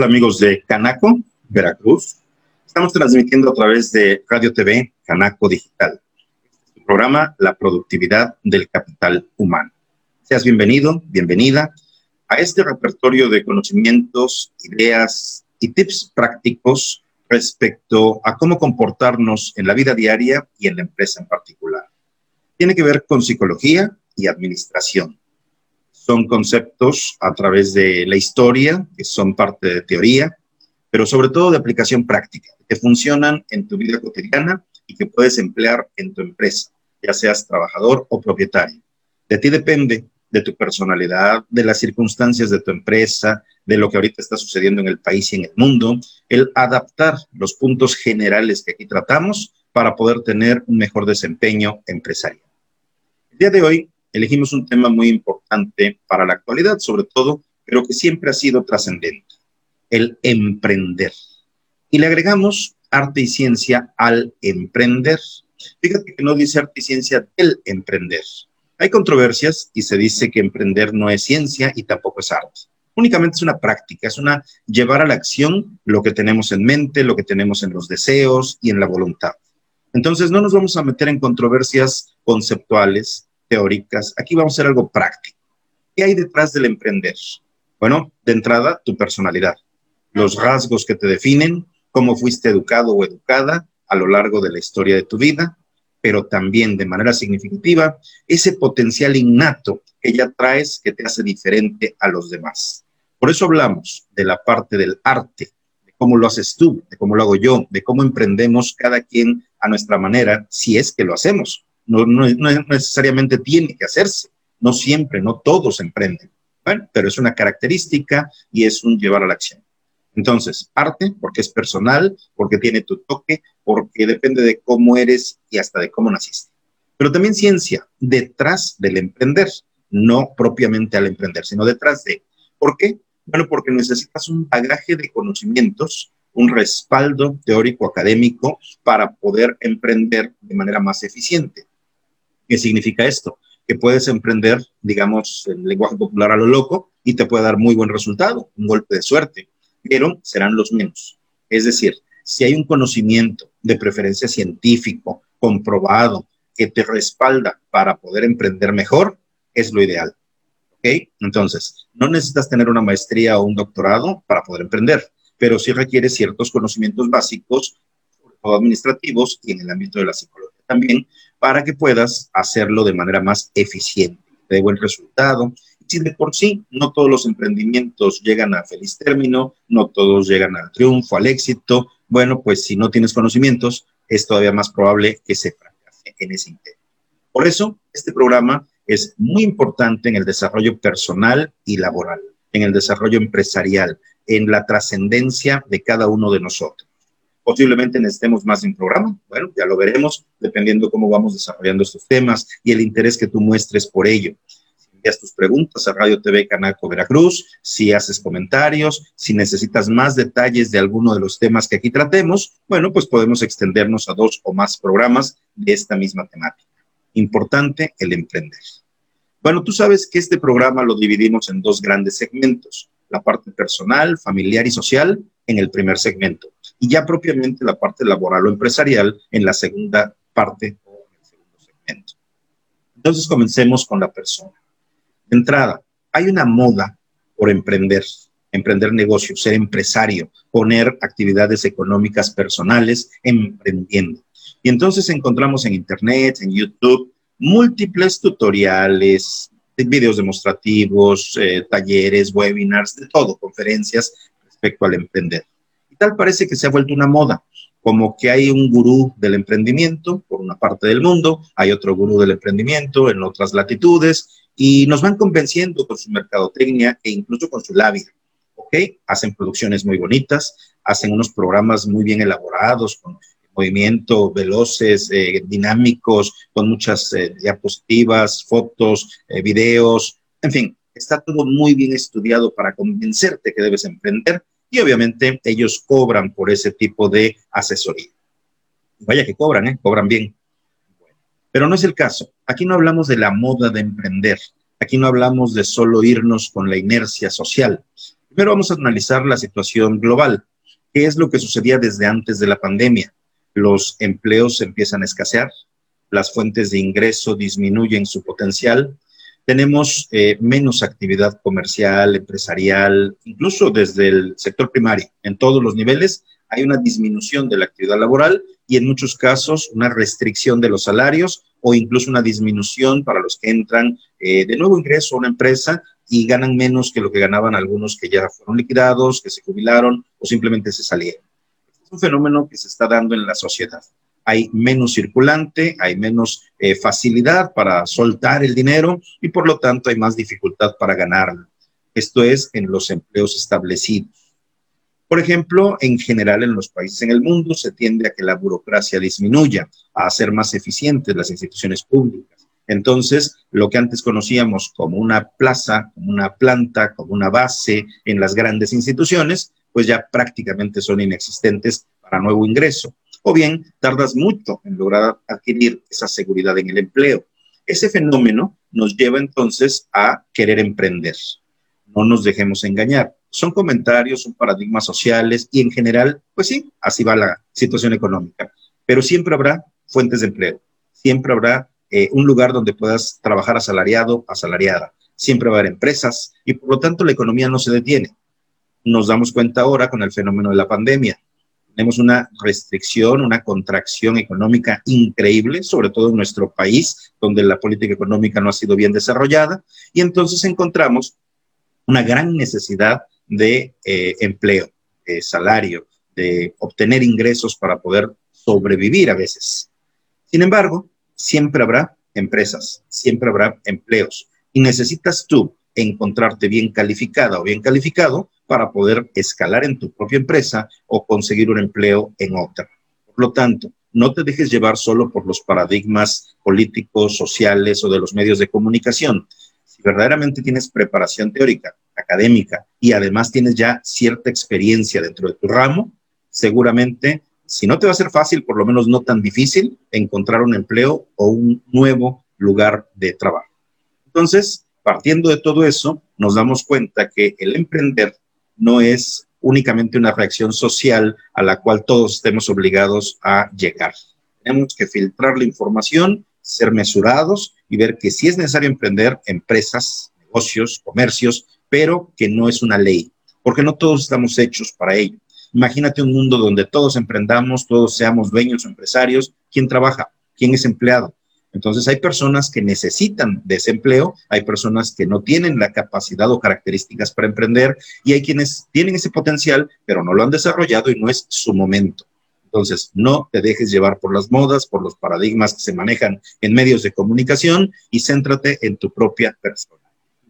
Hola amigos de Canaco, Veracruz. Estamos transmitiendo a través de Radio TV Canaco Digital. Este programa La productividad del capital humano. Seas bienvenido, bienvenida a este repertorio de conocimientos, ideas y tips prácticos respecto a cómo comportarnos en la vida diaria y en la empresa en particular. Tiene que ver con psicología y administración son conceptos a través de la historia, que son parte de teoría, pero sobre todo de aplicación práctica, que funcionan en tu vida cotidiana y que puedes emplear en tu empresa, ya seas trabajador o propietario. De ti depende, de tu personalidad, de las circunstancias de tu empresa, de lo que ahorita está sucediendo en el país y en el mundo, el adaptar los puntos generales que aquí tratamos para poder tener un mejor desempeño empresarial. El día de hoy elegimos un tema muy importante para la actualidad, sobre todo, pero que siempre ha sido trascendente, el emprender. Y le agregamos arte y ciencia al emprender. Fíjate que no dice arte y ciencia del emprender. Hay controversias y se dice que emprender no es ciencia y tampoco es arte. Únicamente es una práctica, es una llevar a la acción lo que tenemos en mente, lo que tenemos en los deseos y en la voluntad. Entonces no nos vamos a meter en controversias conceptuales, teóricas, aquí vamos a hacer algo práctico. ¿Qué hay detrás del emprender? Bueno, de entrada, tu personalidad, los rasgos que te definen, cómo fuiste educado o educada a lo largo de la historia de tu vida, pero también de manera significativa, ese potencial innato que ya traes que te hace diferente a los demás. Por eso hablamos de la parte del arte, de cómo lo haces tú, de cómo lo hago yo, de cómo emprendemos cada quien a nuestra manera, si es que lo hacemos no, necesariamente tiene que hacerse, no siempre, no todos emprenden, pero es una característica y es un llevar a la acción. Entonces, arte, porque es personal, porque tiene tu toque, porque depende de cómo eres y hasta de cómo naciste. Pero también ciencia, detrás del emprender, no propiamente al emprender, sino detrás de. ¿Por qué? Bueno, porque necesitas un bagaje de conocimientos, un respaldo teórico académico para poder emprender de manera más eficiente. ¿Qué significa esto? Que puedes emprender, digamos, en lenguaje popular a lo loco y te puede dar muy buen resultado, un golpe de suerte, pero serán los menos. Es decir, si hay un conocimiento de preferencia científico, comprobado, que te respalda para poder emprender mejor, es lo ideal. ¿Ok? Entonces, no necesitas tener una maestría o un doctorado para poder emprender, pero sí requiere ciertos conocimientos básicos, todo administrativos y en el ámbito de la psicología también, para que puedas hacerlo de manera más eficiente, de buen resultado. Si de por sí no todos los emprendimientos llegan a feliz término, no todos llegan al triunfo, al éxito, bueno, pues si no tienes conocimientos, es todavía más probable que se fracase en ese intento. Por eso, este programa es muy importante en el desarrollo personal y laboral, en el desarrollo empresarial, en la trascendencia de cada uno de nosotros. Posiblemente necesitemos más de un programa. Bueno, ya lo veremos dependiendo cómo vamos desarrollando estos temas y el interés que tú muestres por ello. Si envías tus preguntas a Radio TV Canaco Veracruz, si haces comentarios, si necesitas más detalles de alguno de los temas que aquí tratemos, bueno, pues podemos extendernos a dos o más programas de esta misma temática. Importante el emprender. Bueno, tú sabes que este programa lo dividimos en dos grandes segmentos, la parte personal, familiar y social en el primer segmento y ya propiamente la parte laboral o empresarial en la segunda parte o en el segundo segmento. Entonces comencemos con la persona. De entrada, hay una moda por emprender, emprender negocios, ser empresario, poner actividades económicas personales emprendiendo. Y entonces encontramos en Internet, en YouTube, múltiples tutoriales, videos demostrativos, eh, talleres, webinars, de todo, conferencias respecto al emprender tal parece que se ha vuelto una moda, como que hay un gurú del emprendimiento por una parte del mundo, hay otro gurú del emprendimiento en otras latitudes y nos van convenciendo con su mercadotecnia e incluso con su labia. ¿Ok? Hacen producciones muy bonitas, hacen unos programas muy bien elaborados, con movimiento veloces, eh, dinámicos, con muchas eh, diapositivas, fotos, eh, videos, en fin, está todo muy bien estudiado para convencerte que debes emprender y obviamente ellos cobran por ese tipo de asesoría. Vaya que cobran, ¿eh? Cobran bien. Pero no es el caso. Aquí no hablamos de la moda de emprender. Aquí no hablamos de solo irnos con la inercia social. Primero vamos a analizar la situación global. ¿Qué es lo que sucedía desde antes de la pandemia? Los empleos empiezan a escasear, las fuentes de ingreso disminuyen su potencial, tenemos eh, menos actividad comercial, empresarial, incluso desde el sector primario, en todos los niveles, hay una disminución de la actividad laboral y en muchos casos una restricción de los salarios o incluso una disminución para los que entran eh, de nuevo ingreso a una empresa y ganan menos que lo que ganaban algunos que ya fueron liquidados, que se jubilaron o simplemente se salieron. Es un fenómeno que se está dando en la sociedad. Hay menos circulante, hay menos eh, facilidad para soltar el dinero y por lo tanto hay más dificultad para ganarlo. Esto es en los empleos establecidos. Por ejemplo, en general en los países en el mundo se tiende a que la burocracia disminuya, a hacer más eficientes las instituciones públicas. Entonces, lo que antes conocíamos como una plaza, como una planta, como una base en las grandes instituciones, pues ya prácticamente son inexistentes para nuevo ingreso. O bien, tardas mucho en lograr adquirir esa seguridad en el empleo. Ese fenómeno nos lleva entonces a querer emprender. No nos dejemos engañar son comentarios, son paradigmas sociales y en general, pues sí, así va la situación económica. Pero siempre habrá fuentes de empleo, siempre habrá eh, un lugar donde puedas trabajar asalariado, asalariada, siempre va a haber empresas y por lo tanto la economía no se detiene. Nos damos cuenta ahora con el fenómeno de la pandemia. Tenemos una restricción, una contracción económica increíble, sobre todo en nuestro país, donde la política económica no ha sido bien desarrollada, y entonces encontramos una gran necesidad de eh, empleo, de salario, de obtener ingresos para poder sobrevivir a veces. Sin embargo, siempre habrá empresas, siempre habrá empleos y necesitas tú encontrarte bien calificada o bien calificado para poder escalar en tu propia empresa o conseguir un empleo en otra. Por lo tanto, no te dejes llevar solo por los paradigmas políticos, sociales o de los medios de comunicación. Si verdaderamente tienes preparación teórica académica y además tienes ya cierta experiencia dentro de tu ramo, seguramente, si no te va a ser fácil, por lo menos no tan difícil, encontrar un empleo o un nuevo lugar de trabajo. Entonces, partiendo de todo eso, nos damos cuenta que el emprender no es únicamente una reacción social a la cual todos estemos obligados a llegar. Tenemos que filtrar la información, ser mesurados y ver que si es necesario emprender, empresas, negocios, comercios, pero que no es una ley, porque no todos estamos hechos para ello. Imagínate un mundo donde todos emprendamos, todos seamos dueños o empresarios. ¿Quién trabaja? ¿Quién es empleado? Entonces hay personas que necesitan de ese empleo, hay personas que no tienen la capacidad o características para emprender y hay quienes tienen ese potencial, pero no lo han desarrollado y no es su momento. Entonces, no te dejes llevar por las modas, por los paradigmas que se manejan en medios de comunicación y céntrate en tu propia persona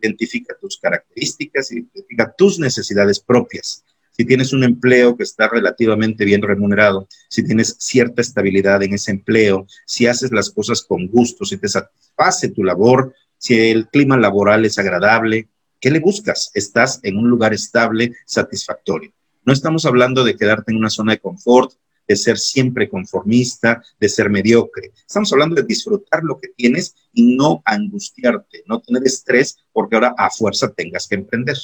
identifica tus características, identifica tus necesidades propias. Si tienes un empleo que está relativamente bien remunerado, si tienes cierta estabilidad en ese empleo, si haces las cosas con gusto, si te satisface tu labor, si el clima laboral es agradable, ¿qué le buscas? Estás en un lugar estable, satisfactorio. No estamos hablando de quedarte en una zona de confort, de ser siempre conformista, de ser mediocre. Estamos hablando de disfrutar lo que tienes y no angustiarte, no tener estrés porque ahora a fuerza tengas que emprender.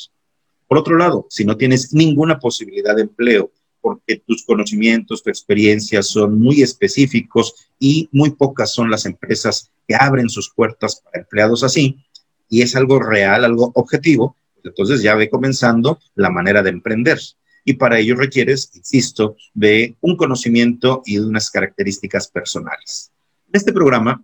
Por otro lado, si no tienes ninguna posibilidad de empleo, porque tus conocimientos, tu experiencia son muy específicos y muy pocas son las empresas que abren sus puertas para empleados así, y es algo real, algo objetivo, entonces ya ve comenzando la manera de emprender y para ello requieres, insisto, de un conocimiento y de unas características personales. En este programa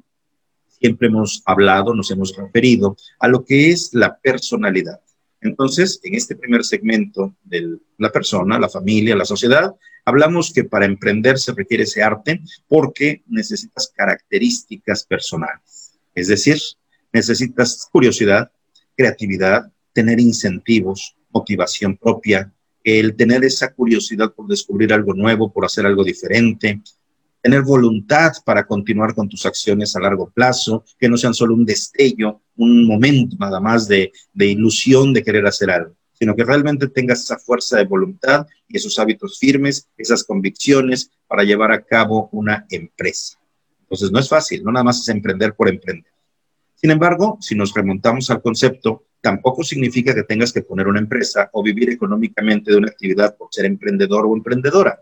siempre hemos hablado, nos hemos referido a lo que es la personalidad. Entonces, en este primer segmento de la persona, la familia, la sociedad, hablamos que para emprender se requiere ese arte porque necesitas características personales. Es decir, necesitas curiosidad, creatividad, tener incentivos, motivación propia, el tener esa curiosidad por descubrir algo nuevo, por hacer algo diferente, tener voluntad para continuar con tus acciones a largo plazo, que no sean solo un destello, un momento nada más de, de ilusión de querer hacer algo, sino que realmente tengas esa fuerza de voluntad y esos hábitos firmes, esas convicciones para llevar a cabo una empresa. Entonces no es fácil, no nada más es emprender por emprender. Sin embargo, si nos remontamos al concepto tampoco significa que tengas que poner una empresa o vivir económicamente de una actividad por ser emprendedor o emprendedora.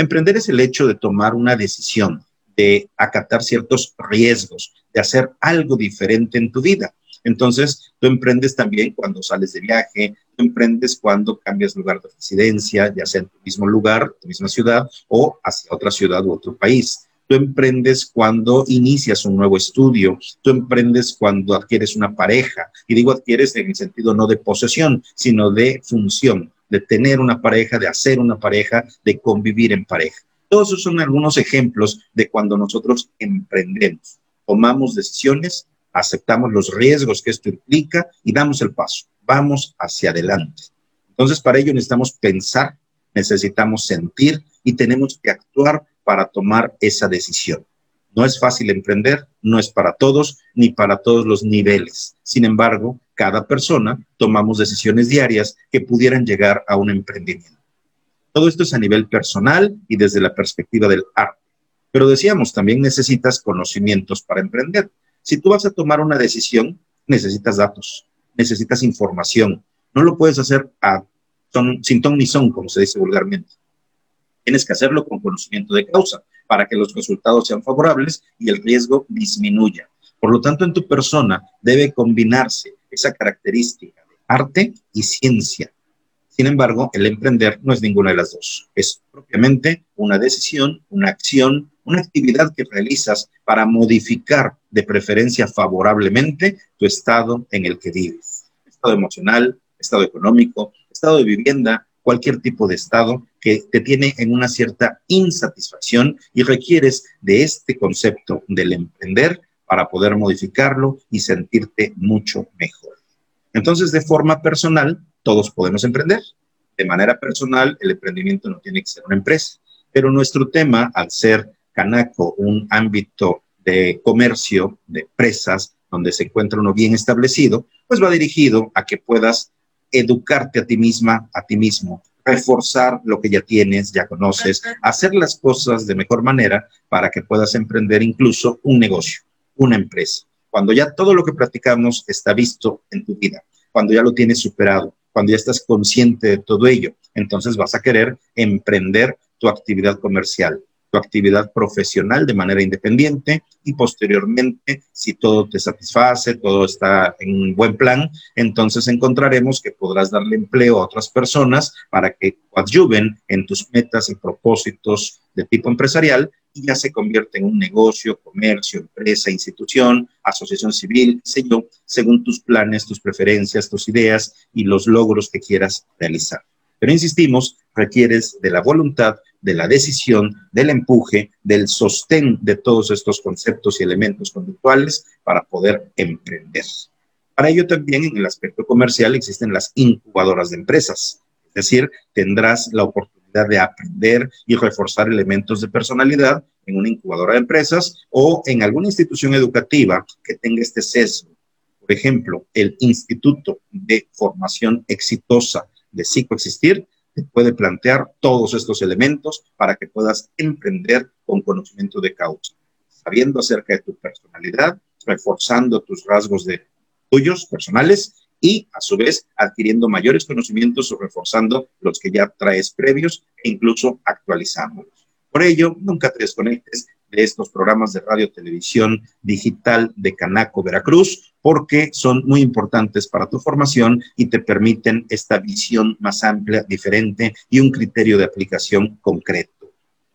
Emprender es el hecho de tomar una decisión, de acatar ciertos riesgos, de hacer algo diferente en tu vida. Entonces, tú emprendes también cuando sales de viaje, tú emprendes cuando cambias lugar de residencia, ya sea en tu mismo lugar, tu misma ciudad o hacia otra ciudad u otro país. Tú emprendes cuando inicias un nuevo estudio, tú emprendes cuando adquieres una pareja, y digo adquieres en el sentido no de posesión, sino de función, de tener una pareja, de hacer una pareja, de convivir en pareja. Todos esos son algunos ejemplos de cuando nosotros emprendemos, tomamos decisiones, aceptamos los riesgos que esto implica y damos el paso, vamos hacia adelante. Entonces, para ello necesitamos pensar, necesitamos sentir y tenemos que actuar para tomar esa decisión. No es fácil emprender, no es para todos ni para todos los niveles. Sin embargo, cada persona tomamos decisiones diarias que pudieran llegar a un emprendimiento. Todo esto es a nivel personal y desde la perspectiva del arte. Pero decíamos, también necesitas conocimientos para emprender. Si tú vas a tomar una decisión, necesitas datos, necesitas información. No lo puedes hacer sin ton ni son, como se dice vulgarmente. Tienes que hacerlo con conocimiento de causa para que los resultados sean favorables y el riesgo disminuya. Por lo tanto, en tu persona debe combinarse esa característica de arte y ciencia. Sin embargo, el emprender no es ninguna de las dos. Es propiamente una decisión, una acción, una actividad que realizas para modificar de preferencia favorablemente tu estado en el que vives. Estado emocional, estado económico, estado de vivienda, cualquier tipo de estado que te tiene en una cierta insatisfacción y requieres de este concepto del emprender para poder modificarlo y sentirte mucho mejor. Entonces, de forma personal, todos podemos emprender. De manera personal, el emprendimiento no tiene que ser una empresa, pero nuestro tema, al ser Canaco un ámbito de comercio, de empresas, donde se encuentra uno bien establecido, pues va dirigido a que puedas educarte a ti misma, a ti mismo, reforzar lo que ya tienes, ya conoces, hacer las cosas de mejor manera para que puedas emprender incluso un negocio, una empresa. Cuando ya todo lo que practicamos está visto en tu vida, cuando ya lo tienes superado, cuando ya estás consciente de todo ello, entonces vas a querer emprender tu actividad comercial, actividad profesional de manera independiente y posteriormente, si todo te satisface, todo está en un buen plan, entonces encontraremos que podrás darle empleo a otras personas para que coadyuven en tus metas y propósitos de tipo empresarial y ya se convierte en un negocio, comercio, empresa, institución, asociación civil, sé según tus planes, tus preferencias, tus ideas y los logros que quieras realizar. Pero insistimos, requieres de la voluntad, de la decisión, del empuje, del sostén de todos estos conceptos y elementos conductuales para poder emprender. Para ello también en el aspecto comercial existen las incubadoras de empresas, es decir, tendrás la oportunidad de aprender y reforzar elementos de personalidad en una incubadora de empresas o en alguna institución educativa que tenga este sesgo. Por ejemplo, el Instituto de Formación Exitosa de psicoexistir, te puede plantear todos estos elementos para que puedas emprender con conocimiento de causa, sabiendo acerca de tu personalidad, reforzando tus rasgos de tuyos personales y a su vez adquiriendo mayores conocimientos o reforzando los que ya traes previos e incluso actualizándolos. Por ello, nunca te desconectes de estos programas de radio, televisión digital de Canaco, Veracruz, porque son muy importantes para tu formación y te permiten esta visión más amplia, diferente y un criterio de aplicación concreto.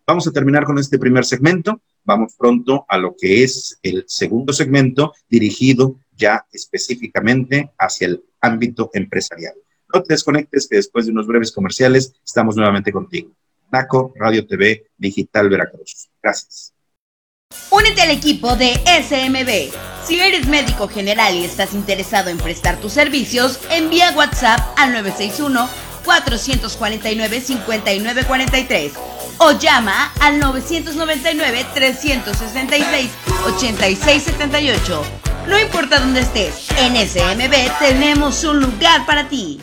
Vamos a terminar con este primer segmento. Vamos pronto a lo que es el segundo segmento dirigido ya específicamente hacia el ámbito empresarial. No te desconectes que después de unos breves comerciales estamos nuevamente contigo. NACO Radio TV Digital Veracruz. Gracias. Únete al equipo de SMB. Si eres médico general y estás interesado en prestar tus servicios, envía WhatsApp al 961-449-5943 o llama al 999-366-8678. No importa dónde estés, en SMB tenemos un lugar para ti.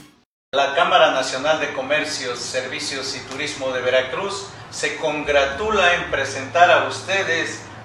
La Cámara Nacional de Comercios, Servicios y Turismo de Veracruz se congratula en presentar a ustedes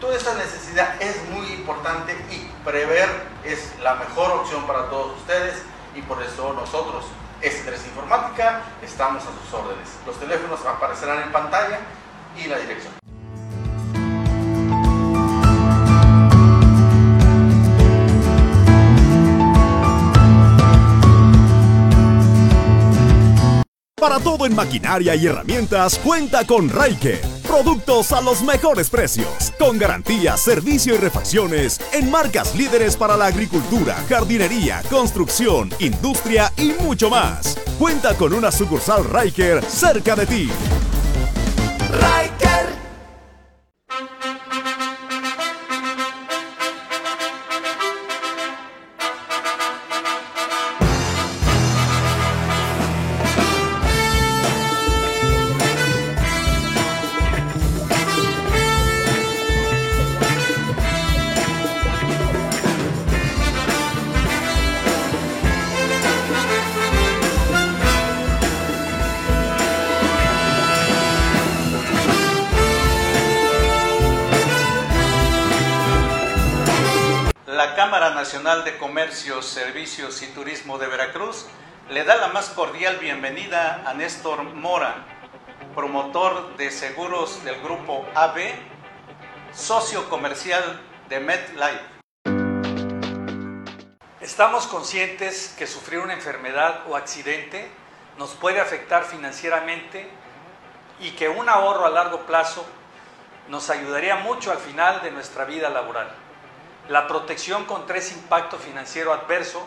toda esta necesidad es muy importante y prever es la mejor opción para todos ustedes y por eso nosotros, Estrés Informática, estamos a sus órdenes. Los teléfonos aparecerán en pantalla y la dirección. Para todo en maquinaria y herramientas, cuenta con Raiker. Productos a los mejores precios, con garantía, servicio y refacciones en marcas líderes para la agricultura, jardinería, construcción, industria y mucho más. Cuenta con una sucursal Raiker cerca de ti. De Veracruz le da la más cordial bienvenida a Néstor Mora, promotor de seguros del grupo AB, socio comercial de MedLife. Estamos conscientes que sufrir una enfermedad o accidente nos puede afectar financieramente y que un ahorro a largo plazo nos ayudaría mucho al final de nuestra vida laboral. La protección contra ese impacto financiero adverso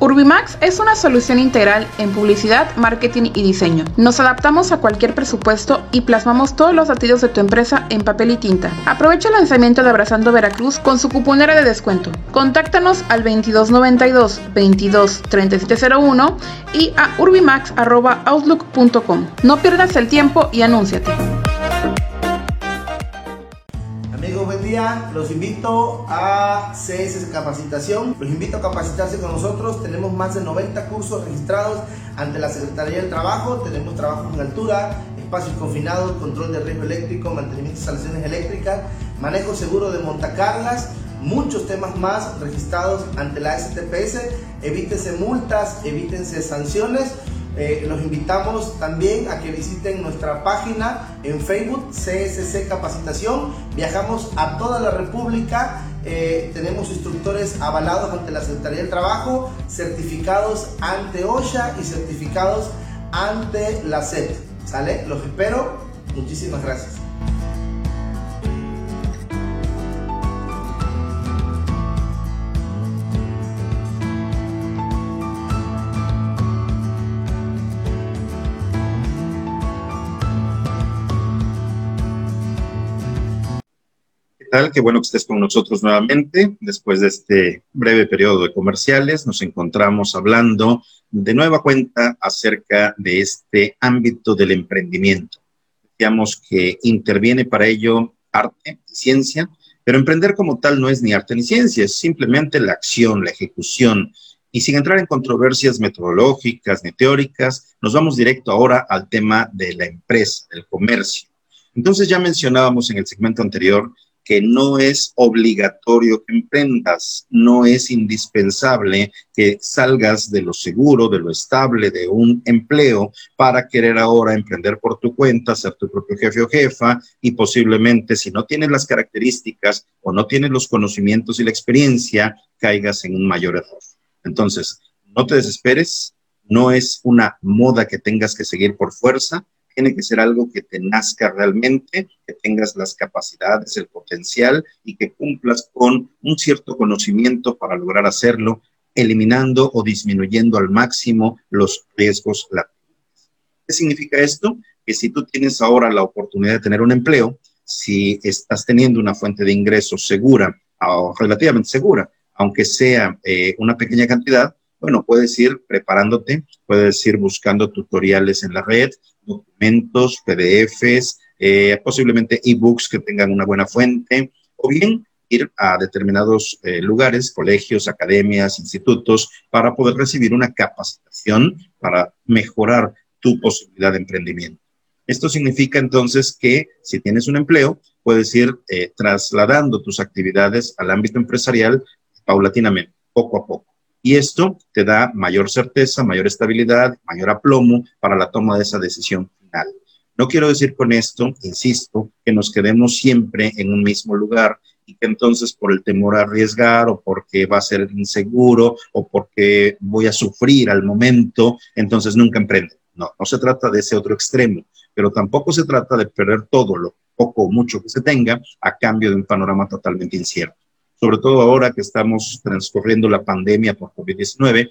Urbimax es una solución integral en publicidad, marketing y diseño. Nos adaptamos a cualquier presupuesto y plasmamos todos los latidos de tu empresa en papel y tinta. Aprovecha el lanzamiento de Abrazando Veracruz con su cuponera de descuento. Contáctanos al 2292 22 y a urbimax.outlook.com. No pierdas el tiempo y anúnciate día. Los invito a CS Capacitación. Los invito a capacitarse con nosotros. Tenemos más de 90 cursos registrados ante la Secretaría del Trabajo. Tenemos trabajo en altura, espacios confinados, control de riesgo eléctrico, mantenimiento de instalaciones eléctricas, manejo seguro de montacargas muchos temas más registrados ante la STPS. Evítense multas, evítense sanciones. Eh, los invitamos también a que visiten nuestra página en Facebook, CSC Capacitación. Viajamos a toda la República. Eh, tenemos instructores avalados ante la Secretaría del Trabajo, certificados ante OSHA y certificados ante la SED. ¿Sale? Los espero. Muchísimas gracias. Tal? Qué bueno que estés con nosotros nuevamente. Después de este breve periodo de comerciales, nos encontramos hablando de nueva cuenta acerca de este ámbito del emprendimiento. Decíamos que interviene para ello arte y ciencia, pero emprender como tal no es ni arte ni ciencia, es simplemente la acción, la ejecución. Y sin entrar en controversias metodológicas ni teóricas, nos vamos directo ahora al tema de la empresa, del comercio. Entonces ya mencionábamos en el segmento anterior que no es obligatorio que emprendas, no es indispensable que salgas de lo seguro, de lo estable, de un empleo para querer ahora emprender por tu cuenta, ser tu propio jefe o jefa y posiblemente si no tienes las características o no tienes los conocimientos y la experiencia, caigas en un mayor error. Entonces, no te desesperes, No es una moda que tengas que seguir por fuerza, tiene que ser algo que te nazca realmente, que tengas las capacidades, el potencial y que cumplas con un cierto conocimiento para lograr hacerlo, eliminando o disminuyendo al máximo los riesgos latentes. ¿Qué significa esto? Que si tú tienes ahora la oportunidad de tener un empleo, si estás teniendo una fuente de ingresos segura o relativamente segura, aunque sea eh, una pequeña cantidad, bueno, puedes ir preparándote, puedes ir buscando tutoriales en la red, documentos, PDFs, eh, posiblemente ebooks que tengan una buena fuente, o bien ir a determinados eh, lugares, colegios, academias, institutos, para poder recibir una capacitación para mejorar tu posibilidad de emprendimiento. Esto significa entonces que si tienes un empleo, puedes ir eh, trasladando tus actividades al ámbito empresarial paulatinamente, poco a poco. Y esto te da mayor certeza, mayor estabilidad, mayor aplomo para la toma de esa decisión final. No quiero decir con esto, insisto, que nos quedemos siempre en un mismo lugar y que entonces por el temor a arriesgar o porque va a ser inseguro o porque voy a sufrir al momento, entonces nunca emprende. No, no se trata de ese otro extremo, pero tampoco se trata de perder todo lo poco o mucho que se tenga a cambio de un panorama totalmente incierto sobre todo ahora que estamos transcurriendo la pandemia por COVID-19,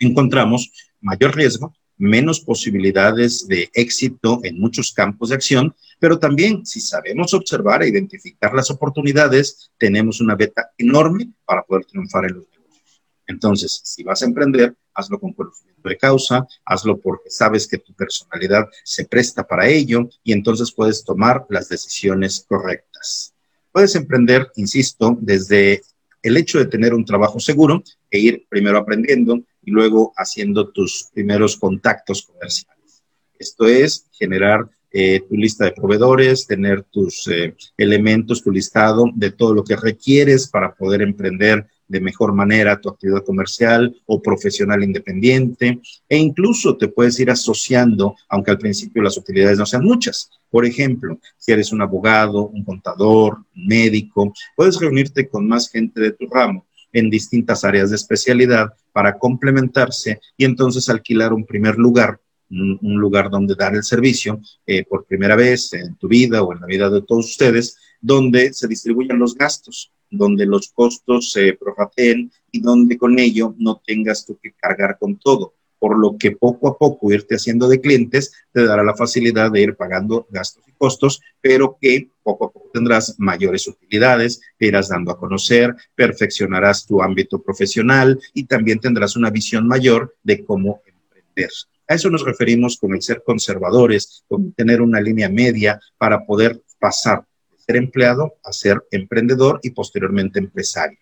encontramos mayor riesgo, menos posibilidades de éxito en muchos campos de acción, pero también si sabemos observar e identificar las oportunidades, tenemos una beta enorme para poder triunfar en los negocios. Entonces, si vas a emprender, hazlo con conocimiento de causa, hazlo porque sabes que tu personalidad se presta para ello y entonces puedes tomar las decisiones correctas. Puedes emprender, insisto, desde el hecho de tener un trabajo seguro e ir primero aprendiendo y luego haciendo tus primeros contactos comerciales. Esto es generar eh, tu lista de proveedores, tener tus eh, elementos, tu listado de todo lo que requieres para poder emprender de mejor manera tu actividad comercial o profesional independiente e incluso te puedes ir asociando, aunque al principio las utilidades no sean muchas. Por ejemplo, si eres un abogado, un contador, un médico, puedes reunirte con más gente de tu ramo en distintas áreas de especialidad para complementarse y entonces alquilar un primer lugar un, lugar donde dar el servicio eh, por primera vez en tu vida o en la vida de todos ustedes, donde se distribuyan los gastos donde los costos se prorrateen y donde con ello no tengas tú que cargar con todo. Por lo que poco a poco irte haciendo de clientes te dará la facilidad de ir pagando gastos y costos, pero que poco a poco tendrás mayores utilidades, te irás dando a conocer, perfeccionarás tu ámbito profesional y también tendrás una visión mayor de cómo emprender. A eso nos referimos con el ser conservadores, con tener una línea media para poder pasar ser empleado a ser emprendedor y posteriormente empresario.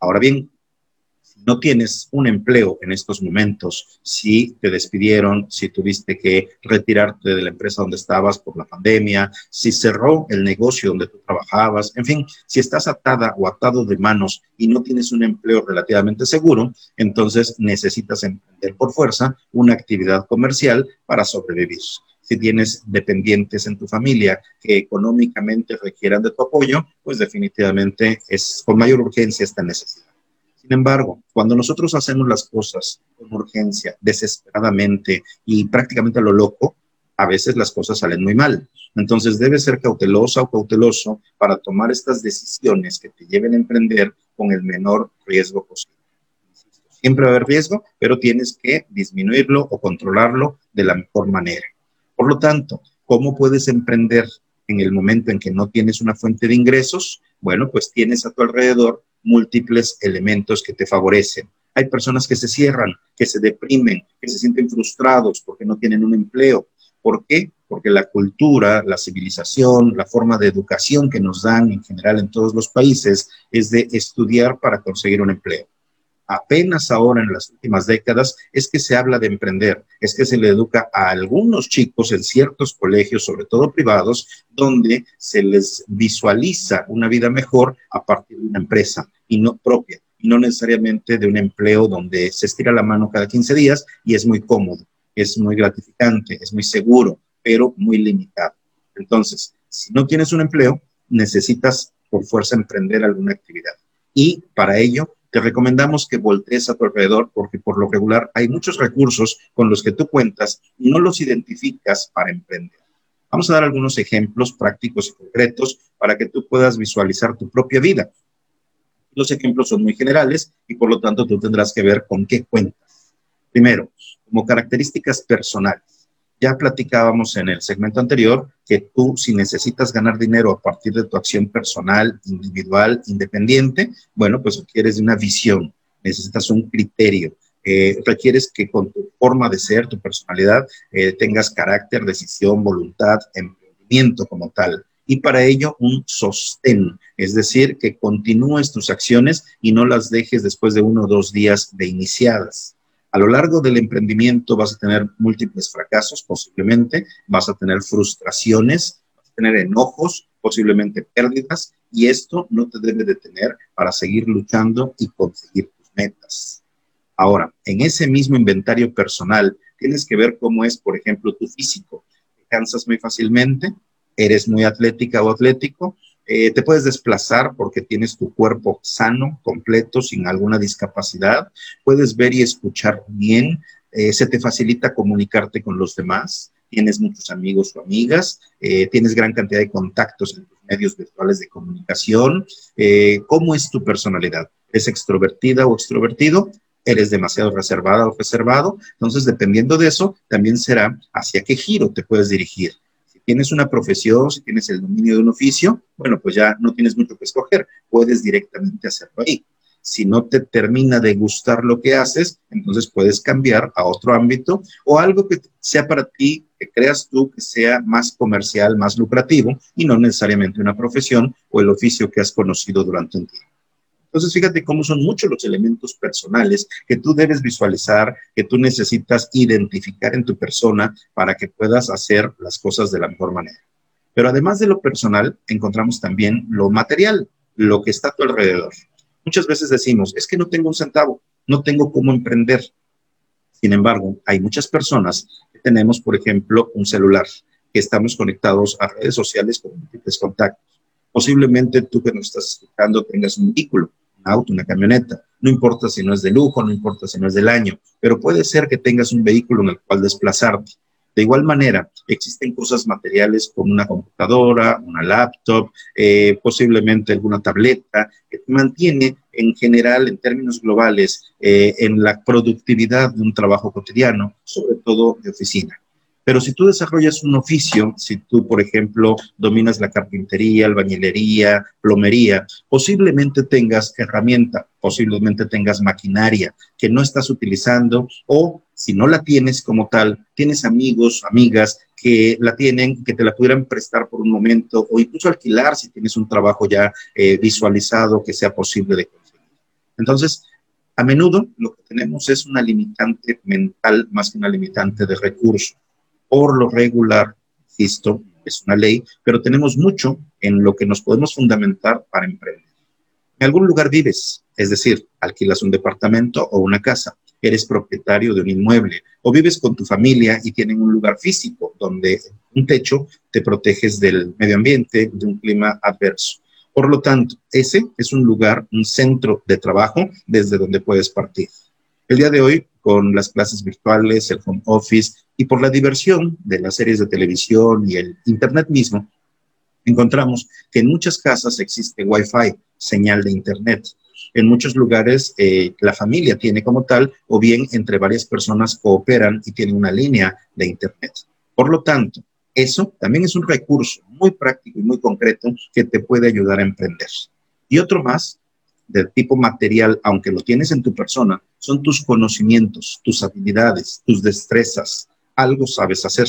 Ahora bien, si no tienes un empleo en estos momentos, si te despidieron, si tuviste que retirarte de la empresa donde estabas por la pandemia, si cerró el negocio donde tú trabajabas, en fin, si estás atada o atado de manos y no tienes un empleo relativamente seguro, entonces necesitas emprender por fuerza una actividad comercial para sobrevivir si tienes dependientes en tu familia que económicamente requieran de tu apoyo, pues definitivamente es con mayor urgencia esta necesidad. Sin embargo, cuando nosotros hacemos las cosas con urgencia, desesperadamente y prácticamente a lo loco, a veces las cosas salen muy mal. Entonces debes ser cautelosa o cauteloso para tomar estas decisiones que te lleven a emprender con el menor riesgo posible. Siempre va a haber riesgo, pero tienes que disminuirlo o controlarlo de la mejor manera. Por lo tanto, ¿cómo puedes emprender en el momento en que no tienes una fuente de ingresos? Bueno, pues tienes a tu alrededor múltiples elementos que te favorecen. Hay personas que se cierran, que se deprimen, que se sienten frustrados porque no tienen un empleo. ¿Por qué? Porque la cultura, la civilización, la forma de educación que nos dan en general en todos los países es de estudiar para conseguir un empleo apenas ahora en las últimas décadas es que se habla de emprender, es que se le educa a algunos chicos en ciertos colegios, sobre todo privados, donde se les visualiza una vida mejor a partir de una empresa y no propia, y no necesariamente de un empleo donde se estira la mano cada 15 días y es muy cómodo, es muy gratificante, es muy seguro, pero muy limitado. Entonces, si no tienes un empleo, necesitas por fuerza emprender alguna actividad. Y para ello te recomendamos que voltees a tu alrededor porque por lo regular hay muchos recursos con los que tú cuentas y no los identificas para emprender. Vamos a dar algunos ejemplos prácticos y concretos para que tú puedas visualizar tu propia vida. Los ejemplos son muy generales y por lo tanto tú tendrás que ver con qué cuentas. Primero, como características personales. Ya platicábamos en el segmento anterior que tú si necesitas ganar dinero a partir de tu acción personal, individual, independiente, bueno, pues requieres una visión, necesitas un criterio, eh, requieres que con tu forma de ser, tu personalidad, eh, tengas carácter, decisión, voluntad, emprendimiento como tal. Y para ello un sostén, es decir, que continúes tus acciones y no las dejes después de uno o dos días de iniciadas. A lo largo del emprendimiento vas a tener múltiples fracasos, posiblemente, vas a tener frustraciones, vas a tener enojos, posiblemente pérdidas, y esto no te debe detener para seguir luchando y conseguir tus metas. Ahora, en ese mismo inventario personal, tienes que ver cómo es, por ejemplo, tu físico. ¿Te cansas muy fácilmente? ¿Eres muy atlética o atlético? Eh, te puedes desplazar porque tienes tu cuerpo sano, completo, sin alguna discapacidad. Puedes ver y escuchar bien. Eh, se te facilita comunicarte con los demás. Tienes muchos amigos o amigas. Eh, tienes gran cantidad de contactos en tus medios virtuales de comunicación. ¿Cómo es tu personalidad? ¿Es extrovertida o extrovertido? eres demasiado reservada o reservado. Entonces, dependiendo de eso, también será hacia qué giro te puedes dirigir tienes una profesión, si tienes el dominio de un oficio, bueno, pues ya no tienes mucho que escoger, puedes directamente hacerlo ahí. Si no te termina de gustar lo que haces, entonces puedes cambiar a otro ámbito o algo que sea para ti, que creas tú que sea más comercial, más lucrativo y no necesariamente una profesión o el oficio que has conocido durante un tiempo. Entonces, fíjate cómo son muchos los elementos personales que tú debes visualizar, que tú necesitas identificar en tu persona para que puedas hacer las cosas de la mejor manera. Pero además de lo personal, encontramos también lo material, lo que está a tu alrededor. Muchas veces decimos, es que no tengo un centavo, no tengo cómo emprender. Sin embargo, hay muchas personas que tenemos, por ejemplo, un celular, que estamos conectados a redes sociales con múltiples contactos. Posiblemente tú que nos estás escuchando tengas un vehículo, auto, una camioneta. No importa si no es de lujo, no importa si no es del año, pero puede ser que tengas un vehículo en el cual desplazarte. De igual manera, existen cosas materiales como una computadora, una laptop, eh, posiblemente alguna tableta, que te mantiene en general, en términos globales, eh, en la productividad de un trabajo cotidiano, sobre todo de oficina. Pero si tú desarrollas un oficio, si tú, por ejemplo, dominas la carpintería, albañilería, plomería, posiblemente tengas herramienta, posiblemente tengas maquinaria que no estás utilizando o si no la tienes como tal, tienes amigos, amigas que la tienen, que te la pudieran prestar por un momento o incluso alquilar si tienes un trabajo ya eh, visualizado que sea posible de conseguir. Entonces, a menudo lo que tenemos es una limitante mental más que una limitante de recursos por lo regular, insisto, es una ley, pero tenemos mucho en lo que nos podemos fundamentar para emprender. En algún lugar vives, es decir, alquilas un departamento o una casa, eres propietario de un inmueble o vives con tu familia y tienen un lugar físico donde un techo te proteges del medio ambiente, de un clima adverso. Por lo tanto, ese es un lugar, un centro de trabajo desde donde puedes partir. El día de hoy, con las clases virtuales, el home office y por la diversión de las series de televisión y el Internet mismo, encontramos que en muchas casas existe Wi-Fi, señal de Internet. En muchos lugares eh, la familia tiene como tal, o bien entre varias personas cooperan y tienen una línea de Internet. Por lo tanto, eso también es un recurso muy práctico y muy concreto que te puede ayudar a emprender. Y otro más del tipo material, aunque lo tienes en tu persona, son tus conocimientos, tus habilidades, tus destrezas. Algo sabes hacer,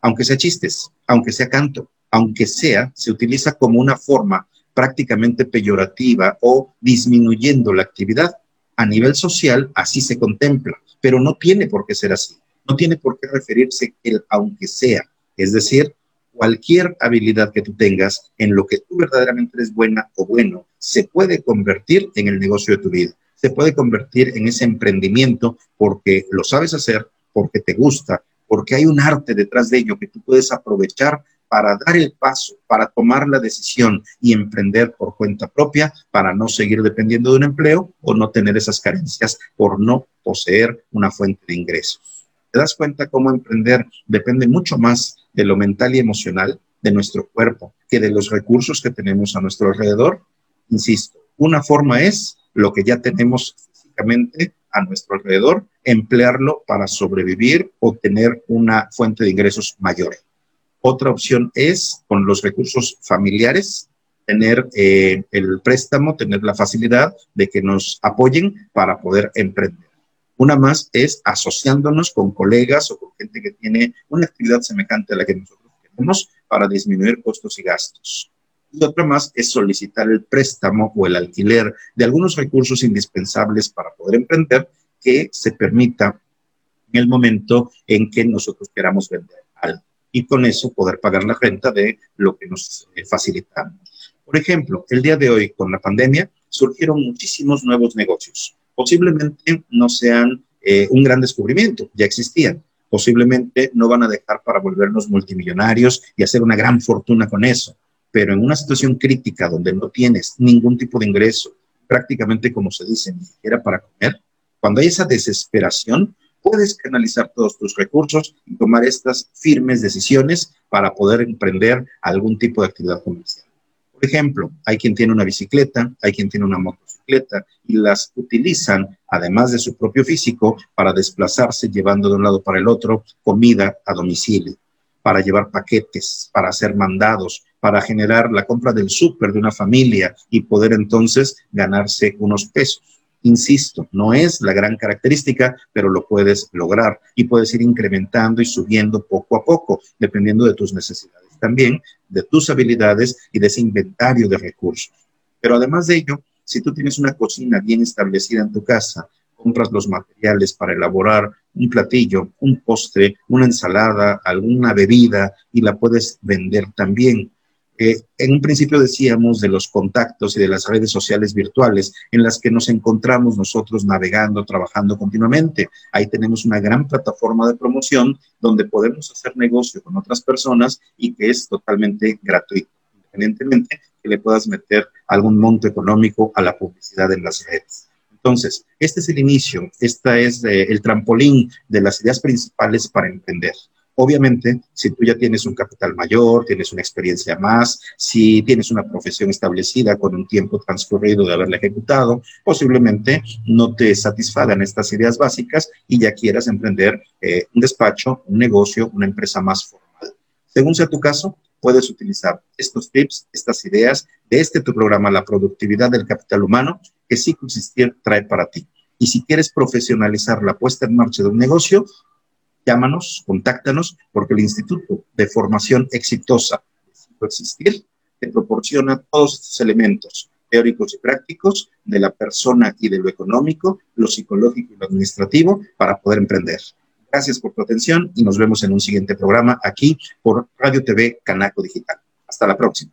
aunque sea chistes, aunque sea canto, aunque sea, se utiliza como una forma prácticamente peyorativa o disminuyendo la actividad. A nivel social, así se contempla, pero no tiene por qué ser así. No tiene por qué referirse el aunque sea. Es decir, cualquier habilidad que tú tengas en lo que tú verdaderamente eres buena o bueno, se puede convertir en el negocio de tu vida, se puede convertir en ese emprendimiento porque lo sabes hacer, porque te gusta, porque hay un arte detrás de ello que tú puedes aprovechar para dar el paso, para tomar la decisión y emprender por cuenta propia, para no seguir dependiendo de un empleo o no tener esas carencias por no poseer una fuente de ingresos. ¿Te das cuenta cómo emprender depende mucho más de lo mental y emocional de nuestro cuerpo que de los recursos que tenemos a nuestro alrededor? Insisto, una forma es lo que ya tenemos físicamente a nuestro alrededor, emplearlo para sobrevivir o tener una fuente de ingresos mayor. Otra opción es con los recursos familiares, tener eh, el préstamo, tener la facilidad de que nos apoyen para poder emprender. Una más es asociándonos con colegas o con gente que tiene una actividad semejante a la que nosotros tenemos para disminuir costos y gastos. Y otra más es solicitar el préstamo o el alquiler de algunos recursos indispensables para poder emprender que se permita en el momento en que nosotros queramos vender algo y con eso poder pagar la renta de lo que nos eh, facilitamos. Por ejemplo, el día de hoy con la pandemia surgieron muchísimos nuevos negocios posiblemente no sean eh, un gran descubrimiento, ya existían. Posiblemente no van a dejar para volvernos multimillonarios y hacer una gran fortuna con eso. Pero en una situación crítica donde no tienes ningún tipo de ingreso, prácticamente como se dice, ni siquiera para comer, cuando hay esa desesperación, puedes canalizar todos tus recursos y tomar estas firmes decisiones para poder emprender algún tipo de actividad comercial. Por ejemplo, hay quien tiene una bicicleta, hay quien tiene una motocicleta y las utilizan, además de su propio físico, para desplazarse llevando de un lado para el otro comida a domicilio, para llevar paquetes, para hacer mandados, para generar la compra del súper de una familia y poder entonces ganarse unos pesos. Insisto, no es la gran característica, pero lo puedes lograr y puedes ir incrementando y subiendo poco a poco, dependiendo de tus necesidades también de tus habilidades y de ese inventario de recursos. Pero además de ello, si tú tienes una cocina bien establecida en tu casa, compras los materiales para elaborar un platillo, un postre, una ensalada, alguna bebida y la puedes vender también en un principio decíamos de los contactos y de las redes sociales virtuales en las que nos encontramos nosotros navegando, trabajando continuamente. Ahí tenemos una gran plataforma de promoción donde podemos hacer negocio con otras personas y que es totalmente gratuito, independientemente que le puedas meter algún monto económico a la publicidad en las redes. Entonces, este es el inicio, este es eh, el trampolín de las ideas principales para emprender. Obviamente, si tú ya tienes un capital mayor, tienes una experiencia más, si tienes una profesión establecida con un tiempo transcurrido de haberla ejecutado, posiblemente no te satisfagan estas ideas básicas y ya quieras emprender eh, un despacho, un negocio, una empresa más formal. Según sea tu caso, puedes utilizar estos tips, estas ideas de este tu programa, La Productividad del Capital Humano, que sí consistir trae para ti. Y si quieres profesionalizar la puesta en marcha de un negocio, llámanos, contáctanos, porque el Instituto de Formación Exitosa de Existir te proporciona todos estos elementos teóricos y prácticos de la persona y de lo económico, lo psicológico y lo administrativo para poder emprender. Gracias por tu atención y nos vemos en un siguiente programa aquí por Radio TV Canaco Digital. Hasta la próxima.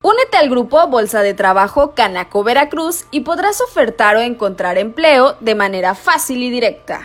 Únete al grupo Bolsa de Trabajo Canaco Veracruz y podrás ofertar o encontrar empleo de manera fácil y directa.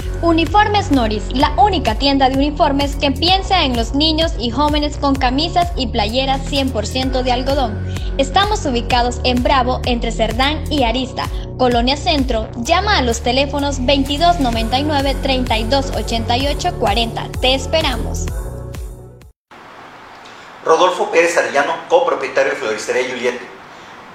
Uniformes Noris, la única tienda de uniformes que piensa en los niños y jóvenes con camisas y playeras 100% de algodón. Estamos ubicados en Bravo, entre Cerdán y Arista, Colonia Centro. Llama a los teléfonos 2299 3288 40. Te esperamos. Rodolfo Pérez Arellano, copropietario de Floristería Juliet.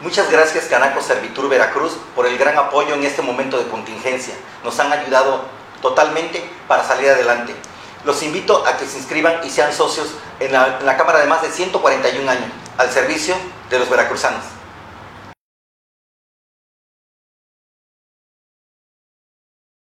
Muchas gracias Canaco Servitur Veracruz por el gran apoyo en este momento de contingencia. Nos han ayudado totalmente para salir adelante. Los invito a que se inscriban y sean socios en la, Cámara de más de 141 años al servicio de los veracruzanos.